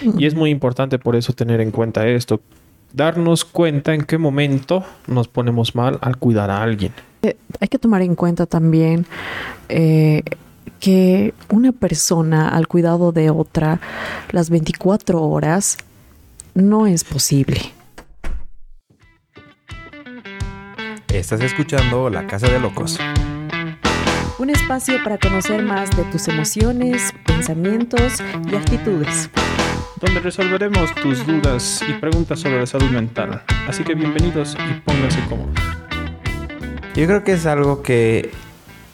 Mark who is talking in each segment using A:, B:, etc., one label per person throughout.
A: Y es muy importante por eso tener en cuenta esto, darnos cuenta en qué momento nos ponemos mal al cuidar a alguien.
B: Eh, hay que tomar en cuenta también eh, que una persona al cuidado de otra las 24 horas no es posible.
C: Estás escuchando La Casa de Locos.
B: Un espacio para conocer más de tus emociones, pensamientos y actitudes.
A: Donde resolveremos tus dudas y preguntas sobre la salud mental. Así que bienvenidos y pónganse cómodos.
C: Yo creo que es algo que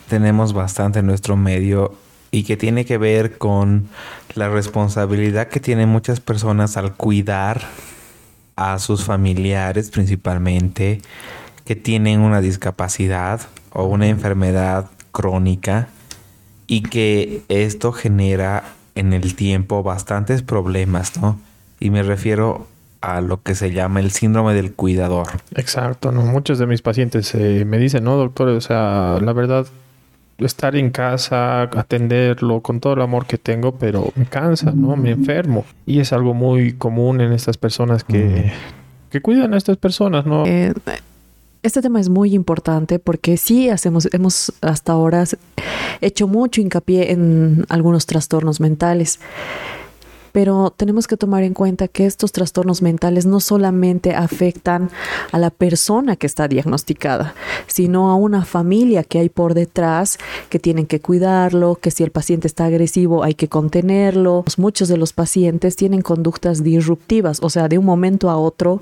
C: tenemos bastante en nuestro medio y que tiene que ver con la responsabilidad que tienen muchas personas al cuidar a sus familiares principalmente que tienen una discapacidad o una enfermedad crónica y que esto genera en el tiempo bastantes problemas, ¿no? Y me refiero a lo que se llama el síndrome del cuidador.
A: Exacto, ¿no? Muchos de mis pacientes eh, me dicen, no, doctor, o sea, la verdad, estar en casa, atenderlo con todo el amor que tengo, pero me cansa, ¿no? Me enfermo. Y es algo muy común en estas personas que, que cuidan a estas personas, ¿no?
B: Eh, este tema es muy importante porque sí hacemos, hemos hasta ahora hecho mucho hincapié en algunos trastornos mentales pero tenemos que tomar en cuenta que estos trastornos mentales no solamente afectan a la persona que está diagnosticada, sino a una familia que hay por detrás que tienen que cuidarlo, que si el paciente está agresivo hay que contenerlo. Muchos de los pacientes tienen conductas disruptivas, o sea, de un momento a otro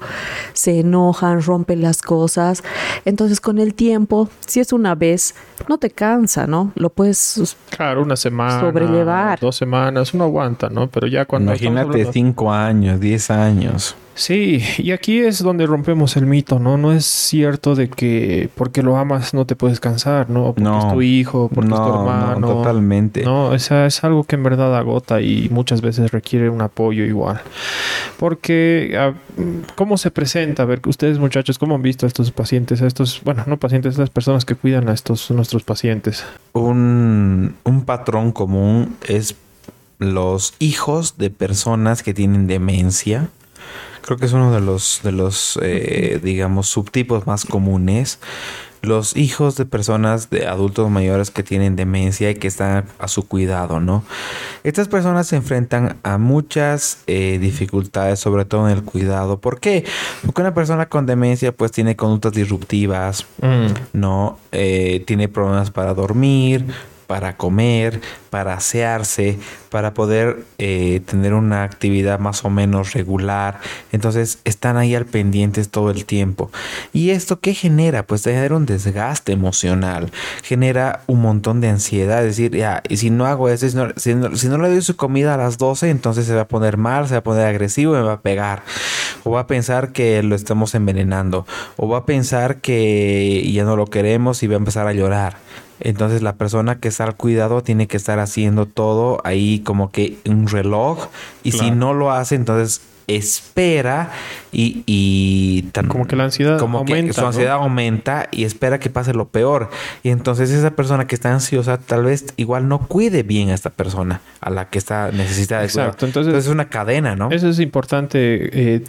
B: se enojan, rompen las cosas. Entonces, con el tiempo, si es una vez, no te cansa, ¿no? Lo puedes
A: claro, una semana,
B: sobrellevar.
A: Dos semanas, uno aguanta, ¿no? Pero ya cuando
C: Imagínate cinco años, diez años.
A: Sí, y aquí es donde rompemos el mito, ¿no? No es cierto de que porque lo amas no te puedes cansar, ¿no? Porque es tu hijo, porque es tu hermano.
C: No, totalmente.
A: No, esa es algo que en verdad agota y muchas veces requiere un apoyo igual. Porque, ¿cómo se presenta? A ver, ustedes muchachos, ¿cómo han visto a estos pacientes, a estos, bueno, no pacientes, a estas personas que cuidan a estos nuestros pacientes?
C: Un, un patrón común es los hijos de personas que tienen demencia. Creo que es uno de los, de los eh, digamos, subtipos más comunes. Los hijos de personas, de adultos mayores que tienen demencia y que están a su cuidado, ¿no? Estas personas se enfrentan a muchas eh, dificultades, sobre todo en el cuidado. ¿Por qué? Porque una persona con demencia pues tiene conductas disruptivas, mm. ¿no? Eh, tiene problemas para dormir, para comer, para asearse, para poder eh, tener una actividad más o menos regular. Entonces están ahí al pendientes todo el tiempo. ¿Y esto qué genera? Pues genera un desgaste emocional, genera un montón de ansiedad. Es decir, ya, y si no hago eso, si no, le doy su comida a las 12, entonces se va a poner mal, se va a poner agresivo, me va a pegar. O va a pensar que lo estamos envenenando. O va a pensar que ya no lo queremos y va a empezar a llorar. Entonces la persona que está al cuidado tiene que estar haciendo todo ahí como que un reloj y si no lo hace entonces espera y, y
A: como que la ansiedad
C: como aumenta, que su ansiedad aumenta y espera que pase lo peor y entonces esa persona que está ansiosa tal vez igual no cuide bien a esta persona a la que está necesitada
A: Exacto.
C: Entonces, es una cadena, ¿no?
A: Eso es importante eh,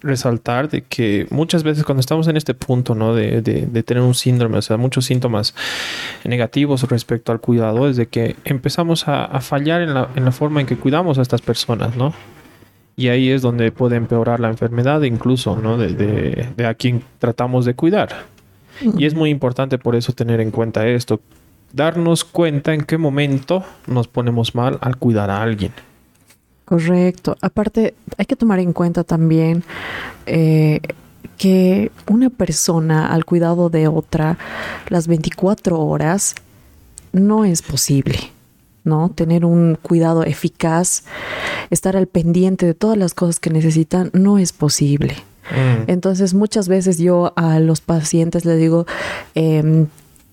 A: resaltar de que muchas veces cuando estamos en este punto, ¿no? De, de, tener un síndrome, o sea, muchos síntomas negativos respecto al cuidado, es de que empezamos a, fallar en la, en la, forma en que cuidamos a estas personas, ¿no? Y ahí es donde puede empeorar la enfermedad incluso, ¿no? De, de a quien tratamos de cuidar. Y es muy importante por eso tener en cuenta esto, darnos cuenta en qué momento nos ponemos mal al cuidar a alguien.
B: Correcto. Aparte, hay que tomar en cuenta también eh, que una persona al cuidado de otra las 24 horas no es posible. ¿no? Tener un cuidado eficaz, estar al pendiente de todas las cosas que necesitan, no es posible. Mm. Entonces, muchas veces yo a los pacientes les digo, em,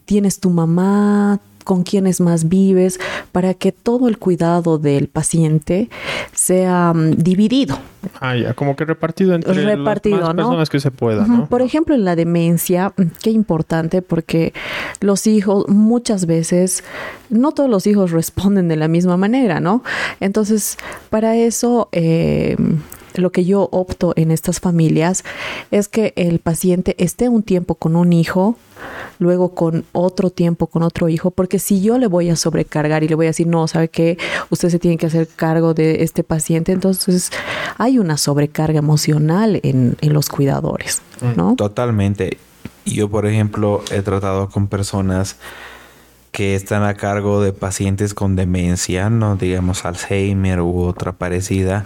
B: tienes tu mamá, con quiénes más vives, para que todo el cuidado del paciente sea mm, dividido.
A: Ah, ya, como que repartido entre
B: repartido,
A: las más
B: ¿no?
A: personas que se pueda, ¿no?
B: Por ejemplo, en la demencia, mm, qué importante porque los hijos muchas veces, no todos los hijos responden de la misma manera, ¿no? Entonces, para eso... Eh, lo que yo opto en estas familias es que el paciente esté un tiempo con un hijo, luego con otro tiempo con otro hijo, porque si yo le voy a sobrecargar y le voy a decir, no, sabe que usted se tiene que hacer cargo de este paciente, entonces hay una sobrecarga emocional en, en los cuidadores, ¿no?
C: Totalmente. Yo, por ejemplo, he tratado con personas que están a cargo de pacientes con demencia, no digamos Alzheimer u otra parecida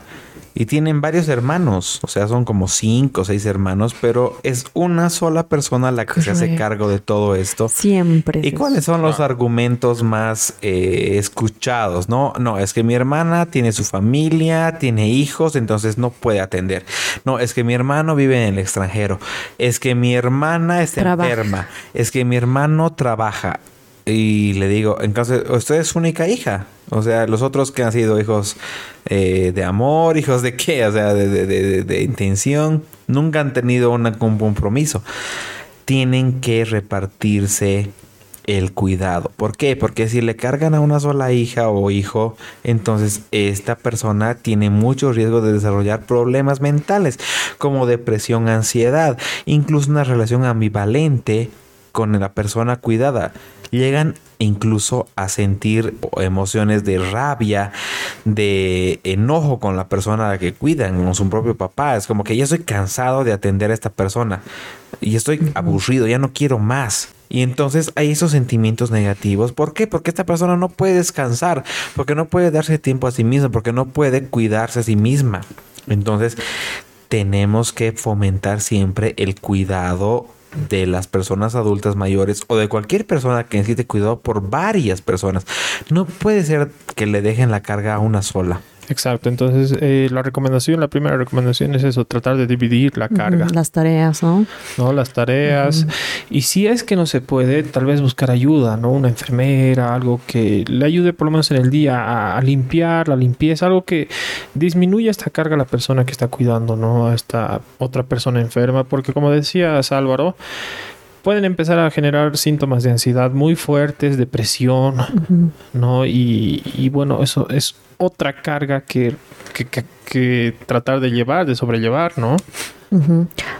C: y tienen varios hermanos, o sea, son como cinco o seis hermanos, pero es una sola persona la que se hace cargo de todo esto.
B: Siempre.
C: ¿Y cuáles son los argumentos más eh, escuchados? No, no, es que mi hermana tiene su familia, tiene hijos, entonces no puede atender. No, es que mi hermano vive en el extranjero. Es que mi hermana está enferma. Es que mi hermano trabaja. Y le digo, entonces, usted es única hija. O sea, los otros que han sido hijos eh, de amor, hijos de qué, o sea, de, intención, nunca han tenido un compromiso. Tienen que repartirse el cuidado. ¿Por qué? Porque si le cargan a una sola hija o hijo, entonces esta persona tiene mucho riesgo de desarrollar problemas mentales como depresión, ansiedad, incluso una relación ambivalente con la persona cuidada llegan incluso a sentir emociones de rabia, de enojo con la persona a la que cuidan, con su propio papá. Es como que ya estoy cansado de atender a esta persona y estoy aburrido, ya no quiero más. Y entonces hay esos sentimientos negativos. ¿Por qué? Porque esta persona no puede descansar, porque no puede darse tiempo a sí misma, porque no puede cuidarse a sí misma. Entonces tenemos que fomentar siempre el cuidado de las personas adultas mayores o de cualquier persona que necesite cuidado por varias personas. No puede ser que le dejen la carga a una sola.
A: Exacto, entonces eh, la recomendación, la primera recomendación es eso, tratar de dividir la carga.
B: Las tareas, ¿no?
A: No, las tareas. Y si es que no se puede, tal vez buscar ayuda, ¿no? Una enfermera, algo que le ayude por lo menos en el día a, limpiar, la limpieza, algo que disminuya esta carga a la persona que está cuidando, ¿no? A esta otra persona enferma, porque como decías Álvaro, pueden empezar a generar síntomas de ansiedad muy fuertes, depresión, ¿no? Y, y, bueno, eso es otra carga que, que, tratar de llevar, de sobrellevar, ¿no?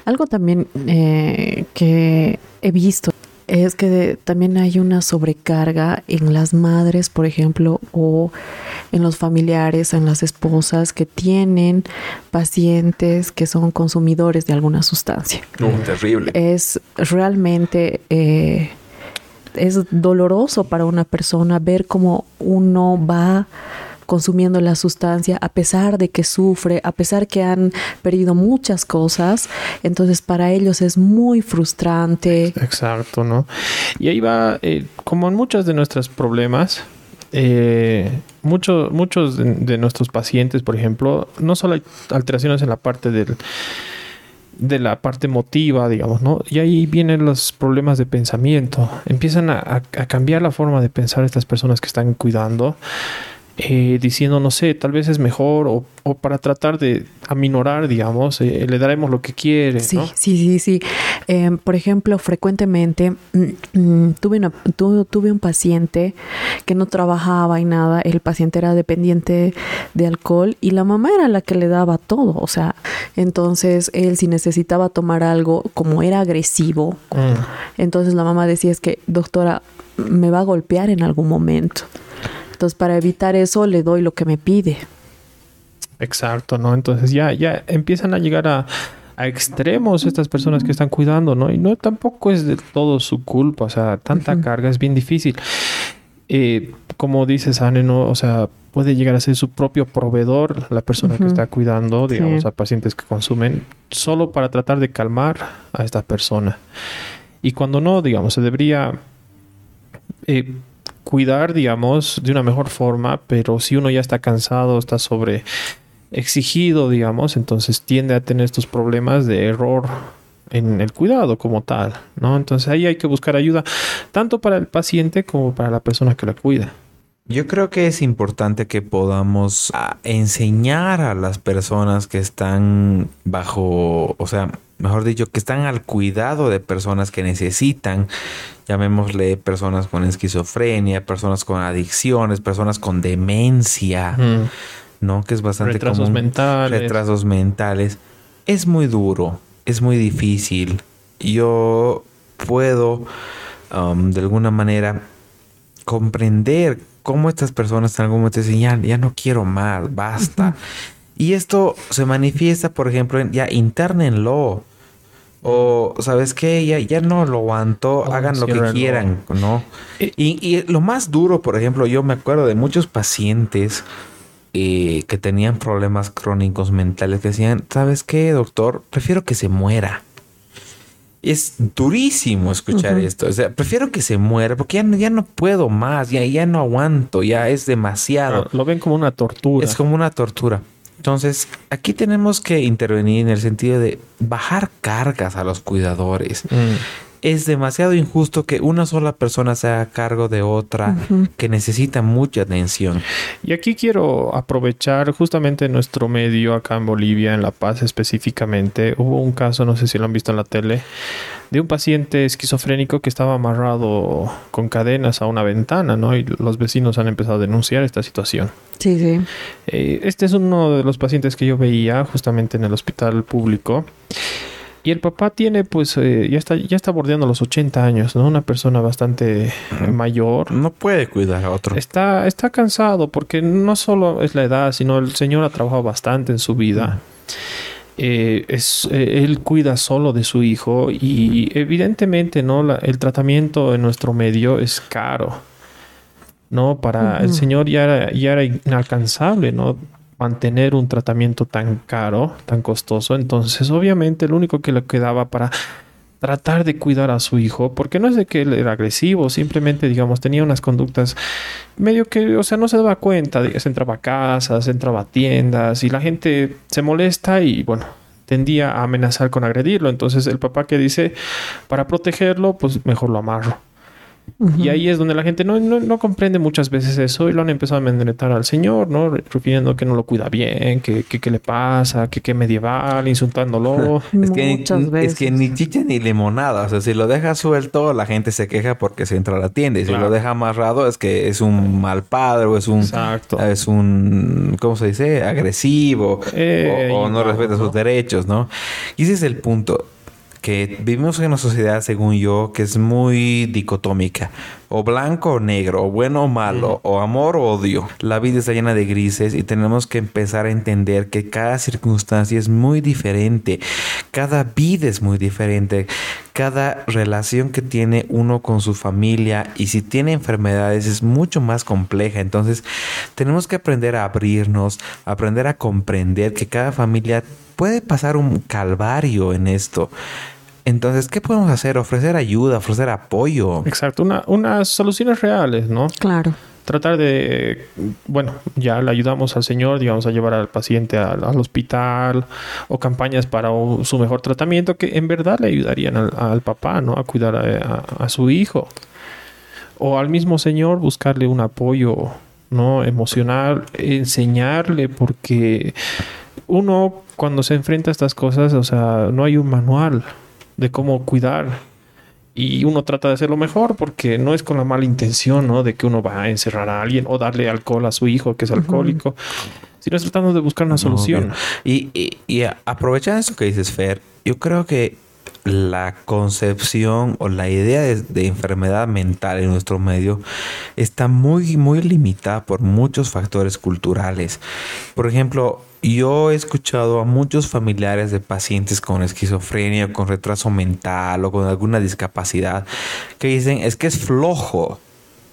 B: Algo también eh, que he visto es que también hay una sobrecarga en las madres, por ejemplo, o en los familiares, en las esposas que tienen pacientes que son consumidores de alguna sustancia.
C: terrible.
B: Es realmente... Eh, es doloroso para una persona ver cómo uno va consumiendo la sustancia a pesar de que sufre, a pesar que han perdido muchas cosas. Entonces para ellos es muy frustrante.
A: Exacto, ¿no? Y ahí va, eh, como en muchos de nuestros problemas, eh, muchos muchos de, nuestros pacientes, por ejemplo, no solo hay alteraciones en la parte del de la parte emotiva, digamos, ¿no? Y ahí vienen los problemas de pensamiento. Empiezan a cambiar la forma de pensar estas personas que están cuidando eh, diciendo, no sé, tal vez es mejor o, para tratar de aminorar, digamos, eh, le daremos lo que quiere.
B: Sí, sí, sí, sí. Em, por ejemplo, frecuentemente mm, mm, tuve, una, tuve un paciente que no trabajaba y nada, el paciente era dependiente de alcohol y la mamá era la que le daba todo, o sea, entonces él si necesitaba tomar algo, como era agresivo, mm. entonces la mamá decía es que, doctora, me va a golpear en algún momento. Para evitar eso, le doy lo que me pide.
A: Exacto, ¿no? Entonces ya, ya empiezan a llegar a, extremos estas personas que están cuidando, ¿no? Y no tampoco es de todo su culpa, o sea, tanta carga es bien difícil. Eh, como dices, Anne, ¿no? O sea, puede llegar a ser su propio proveedor la persona que está cuidando, digamos, a pacientes que consumen, solo para tratar de calmar a esta persona. Y cuando no, digamos, se debería eh, cuidar, digamos, de una mejor forma, pero si uno ya está cansado, está sobre exigido, digamos, entonces tiende a tener estos problemas de error en el cuidado como tal, ¿no? Entonces ahí hay que buscar ayuda tanto para el paciente como para la persona que la cuida.
C: Yo creo que es importante que podamos ah, enseñar a las personas que están bajo, o sea, mejor dicho, que están al cuidado de personas que necesitan, llamémosle personas con esquizofrenia, personas con adicciones, personas con demencia, ¿no? Que es bastante
A: retrasos mentales.
C: Retrasos mentales. Es muy duro, es muy difícil. Yo puedo, um, de alguna manera, comprender cómo estas personas en algún momento dicen, ya, ya no quiero más, basta. Y esto se manifiesta, por ejemplo, en ya internenlo. O, ¿sabes qué? Ya, ya no lo aguanto, hagan lo que quieran, ¿no? Y, y, lo más duro, por ejemplo, yo me acuerdo de muchos pacientes eh, que tenían problemas crónicos mentales que decían, ¿sabes qué, doctor? Prefiero que se muera es durísimo escuchar esto. O sea, prefiero que se muera porque ya, ya no puedo más, ya, ya no aguanto, ya es demasiado.
A: Lo ven como una tortura.
C: Es como una tortura. Entonces, aquí tenemos que intervenir en el sentido de bajar cargas a los cuidadores. Mm es demasiado injusto que una sola persona sea a cargo de otra que necesita mucha atención.
A: Y aquí quiero aprovechar justamente nuestro medio acá en Bolivia, en La Paz específicamente. Hubo un caso, no sé si lo han visto en la tele, de un paciente esquizofrénico que estaba amarrado con cadenas a una ventana, ¿no? Y los vecinos han empezado a denunciar esta situación.
B: Sí, sí.
A: Eh, este es uno de los pacientes que yo veía justamente en el hospital público. Y el papá tiene, pues, eh, ya está ya está bordeando los 80 años, ¿no? Una persona bastante mayor.
C: No puede cuidar a otro.
A: Está, está cansado porque no solo es la edad, sino el señor ha trabajado bastante en su vida. Eh, es, eh, él cuida solo de su hijo y evidentemente, ¿no? el tratamiento en nuestro medio es caro. ¿no? Para el señor ya era, ya era inalcanzable, ¿no? Mantener un tratamiento tan caro, tan costoso. Entonces, obviamente, lo único que le quedaba para tratar de cuidar a su hijo, porque no es de que él era agresivo, simplemente, digamos, tenía unas conductas medio que, o sea, no se daba cuenta, se entraba a casas, se entraba a tiendas y la gente se molesta y, bueno, tendía a amenazar con agredirlo. Entonces, el papá que dice, para protegerlo, pues mejor lo amarro. Y ahí es donde la gente no, no, comprende muchas veces eso y lo han empezado a amedrentar al Señor, ¿no? Refiriendo que no lo cuida bien, que qué le pasa, que qué medieval, insultándolo.
C: es, que, es que ni chicha ni limonada. O sea, si lo deja suelto, la gente se queja porque se entra a la tienda. Y si lo deja amarrado, es que es un mal padre o es un...
A: Exacto.
C: Es un... ¿Cómo se dice? Agresivo. o, no respeta sus derechos, ¿no? Y ese es el punto que vivimos en una sociedad, según yo, que es muy dicotómica. O blanco o negro, o bueno o malo, o amor o odio. La vida está llena de grises y tenemos que empezar a entender que cada circunstancia es muy diferente. Cada vida es muy diferente. Cada relación que tiene uno con su familia y si tiene enfermedades es mucho más compleja. Entonces tenemos que aprender a abrirnos, aprender a comprender que cada familia puede pasar un calvario en esto. Entonces, ¿qué podemos hacer? Ofrecer ayuda, ofrecer apoyo.
A: Exacto, una, unas soluciones reales, ¿no?
B: Claro.
A: Tratar de, bueno, ya le ayudamos al Señor, digamos, a llevar al paciente al, hospital o campañas para su mejor tratamiento que en verdad le ayudarían al, papá, ¿no? A cuidar a, su hijo. O al mismo Señor buscarle un apoyo, ¿no? Emocional, enseñarle porque uno cuando se enfrenta a estas cosas, o sea, no hay un manual de cómo cuidar. Y uno trata de hacerlo mejor porque no es con la mala intención, ¿no? De que uno va a encerrar a alguien o darle alcohol a su hijo que es alcohólico, sino es tratando de buscar una solución.
C: y, y, y aprovechando eso que dices, Fer, yo creo que la concepción o la idea de, enfermedad mental en nuestro medio está muy, muy limitada por muchos factores culturales. Por ejemplo, yo he escuchado a muchos familiares de pacientes con esquizofrenia, con retraso mental o con alguna discapacidad que dicen es que es flojo.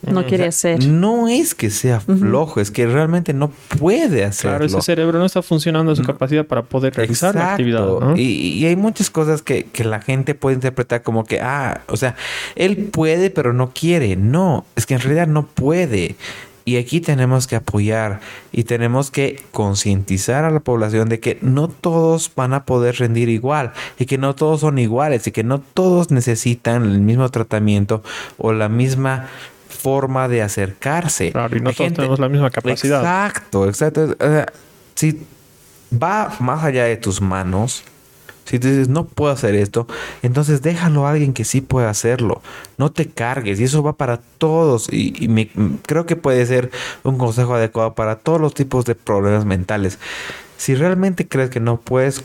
B: No quiere hacer.
C: No es que sea flojo, es que realmente no puede hacerlo. Claro,
A: ese cerebro no está funcionando a su mm. capacidad para poder realizar la actividad.
C: Y, hay muchas cosas que, que, la gente puede interpretar como que, ah, o sea, él puede pero no quiere. No, es que en realidad no puede. Y aquí tenemos que apoyar y tenemos que concientizar a la población de que no todos van a poder rendir igual y que no todos son iguales y que no todos necesitan el mismo tratamiento o la misma forma de acercarse.
A: Claro, y no todos tenemos la misma capacidad.
C: Exacto, exacto. si va más allá de tus manos, si te dices, no puedo hacer esto, entonces déjalo a alguien que sí pueda hacerlo. No te cargues. Y eso va para todos. Y, me, creo que puede ser un consejo adecuado para todos los tipos de problemas mentales. Si realmente crees que no puedes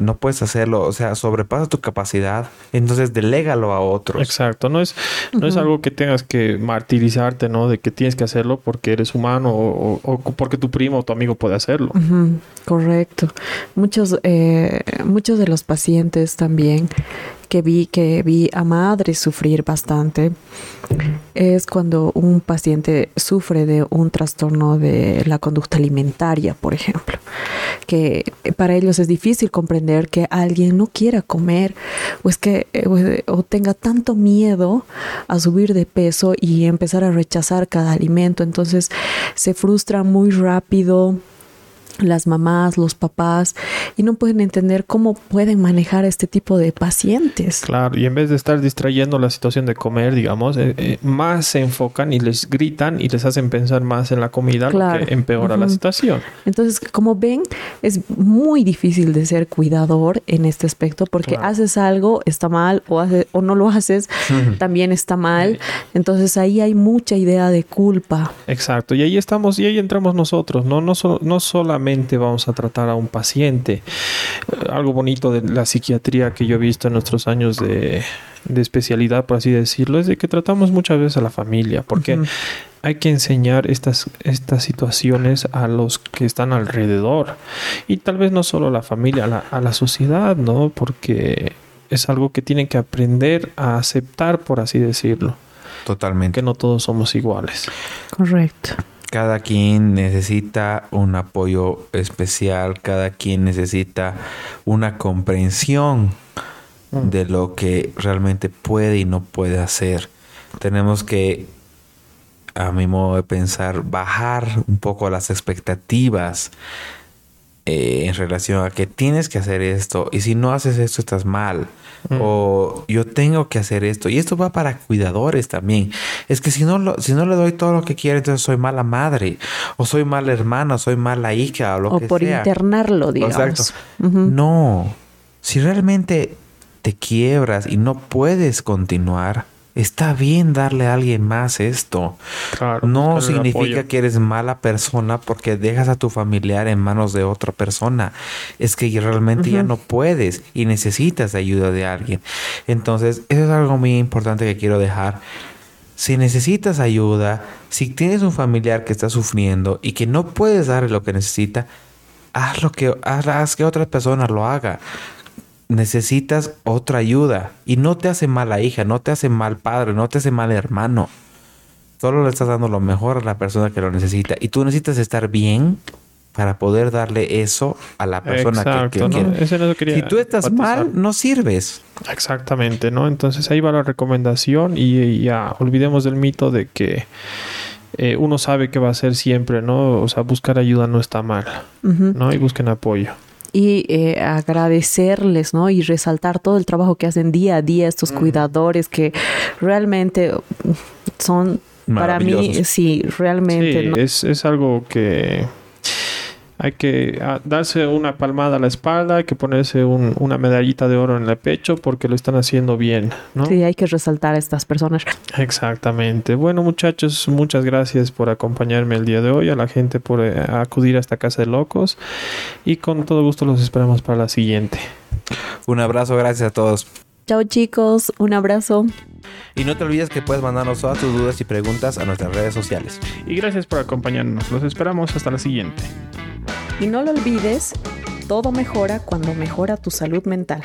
C: no puedes hacerlo, o sea, sobrepasa tu capacidad, entonces delégalo a otros.
A: Exacto, no es, no es algo que tengas que martirizarte, ¿no? De que tienes que hacerlo porque eres humano o, porque tu primo o tu amigo puede hacerlo.
B: Correcto. Muchos, eh, muchos de los pacientes también que vi, que vi a madres sufrir bastante es cuando un paciente sufre de un trastorno de la conducta alimentaria, por ejemplo, que para ellos es difícil comprender que alguien no quiera comer o es que eh, o tenga tanto miedo a subir de peso y empezar a rechazar cada alimento, entonces se frustra muy rápido las mamás, los papás, y no pueden entender cómo pueden manejar este tipo de pacientes.
A: Claro, y en vez de estar distrayendo la situación de comer, digamos, eh, eh, más se enfocan y les gritan y les hacen pensar más en la comida, lo que empeora la situación.
B: Entonces, como ven, es muy difícil de ser cuidador en este aspecto porque haces algo, está mal, o, o no lo haces, también está mal. Entonces, ahí hay mucha idea de culpa.
A: Exacto, y ahí estamos, y ahí entramos nosotros, no, no, no solamente vamos a tratar a un paciente. Eh, algo bonito de la psiquiatría que yo he visto en nuestros años de, especialidad, por así decirlo, es de que tratamos muchas veces a la familia, porque hay que enseñar estas, estas situaciones a los que están alrededor. Y tal vez no solo a la familia, a la, a la sociedad, ¿no? Porque es algo que tienen que aprender a aceptar, por así decirlo.
C: Totalmente.
A: Que no todos somos iguales.
B: Correcto
C: cada quien necesita un apoyo especial, cada quien necesita una comprensión mm. de lo que realmente puede y no puede hacer. Tenemos que, a mi modo de pensar, bajar un poco las expectativas eh, en relación a que tienes que hacer esto y si no haces esto estás mal mm. o yo tengo que hacer esto. Y esto va para cuidadores también. Es que si no lo, si no le doy todo lo que quiere entonces soy mala madre o soy mala hermana soy mala hija o lo o
B: por internarlo digamos. Exacto.
C: No. Si realmente te quiebras y no puedes continuar Está bien darle a alguien más esto. no significa que eres mala persona porque dejas a tu familiar en manos de otra persona. Es que realmente ya no puedes y necesitas ayuda de alguien. Entonces, eso es algo muy importante que quiero dejar. Si necesitas ayuda, si tienes un familiar que está sufriendo y que no puedes darle lo que necesita, haz lo que haz que otra persona lo haga necesitas otra ayuda. Y no te hace mala hija, no te hace mal padre, no te hace mal hermano. Solo le estás dando lo mejor a la persona que lo necesita. Y tú necesitas estar bien para poder darle eso a la persona que, quiere. si tú estás mal, no sirves.
A: Exactamente, ¿no? Entonces ahí va la recomendación y ya olvidemos del mito de que eh, uno sabe que va a ser siempre, ¿no? O sea, buscar ayuda no está mal, ¿no? Y busquen apoyo
B: y eh, agradecerles, ¿no? Y resaltar todo el trabajo que hacen día a día estos cuidadores que realmente son para mí, sí, realmente.
A: es, es algo que hay que ah, darse una palmada a la espalda, hay que ponerse una medallita de oro en el pecho porque lo están haciendo bien, ¿no?
B: Sí, hay que resaltar a estas personas.
A: Exactamente. Bueno, muchachos, muchas gracias por acompañarme el día de hoy, a la gente por eh, acudir a esta casa de locos y con todo gusto los esperamos para la siguiente.
C: Un abrazo, gracias a todos.
B: Chao chicos, un abrazo.
C: Y no te olvides que puedes mandarnos todas tus dudas y preguntas a nuestras redes sociales.
A: Y gracias por acompañarnos. Los esperamos hasta la siguiente.
B: Y no lo olvides, todo mejora cuando mejora tu salud mental.